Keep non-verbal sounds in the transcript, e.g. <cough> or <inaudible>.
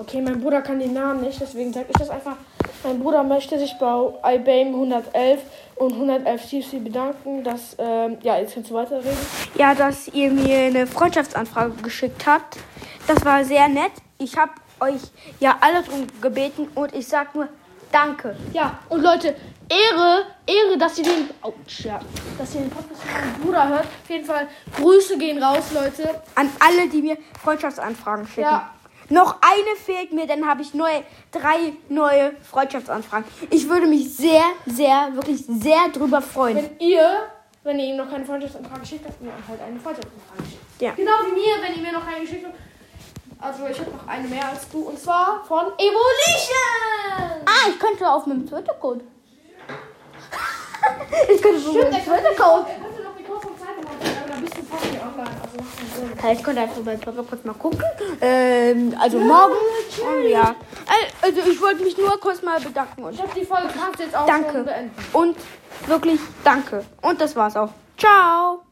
Okay, mein Bruder kann den Namen nicht, deswegen sage ich das einfach. Mein Bruder möchte sich bei iBame 111 und 111 CC bedanken, dass, ähm, ja, jetzt kannst du weiterreden. Ja, dass ihr mir eine Freundschaftsanfrage geschickt habt. Das war sehr nett. Ich habe euch ja alle drum gebeten und ich sag nur Danke. Ja, und Leute, Ehre, Ehre, dass ihr den, ouch, ja, dass ihr den Podcast von meinem Bruder hört. Auf jeden Fall, Grüße gehen raus, Leute. An alle, die mir Freundschaftsanfragen schicken. Ja. Noch eine fehlt mir, dann habe ich neue, drei neue Freundschaftsanfragen. Ich würde mich sehr, sehr, wirklich sehr drüber freuen. Wenn ihr, wenn ihr ihm noch keine Freundschaftsanfrage schickt, habt ihr halt eine Freundschaftsanfrage geschickt. Ja. Genau wie mir, wenn ihr mir noch eine geschickt habt. Also ich habe noch eine mehr als du und zwar von Evolution. Ah, ich könnte auf meinem Twitter-Code. <laughs> ich könnte auf meinem Twitter-Code. Online. Also. Ja, Ich könnte einfach bei Twitter-Code mal gucken. Ähm, also morgen. Und ja. Also ich wollte mich nur kurz mal bedanken. Und Ich habe die Folge jetzt auch Danke. beenden. Und wirklich danke. Und das war's auch. Ciao.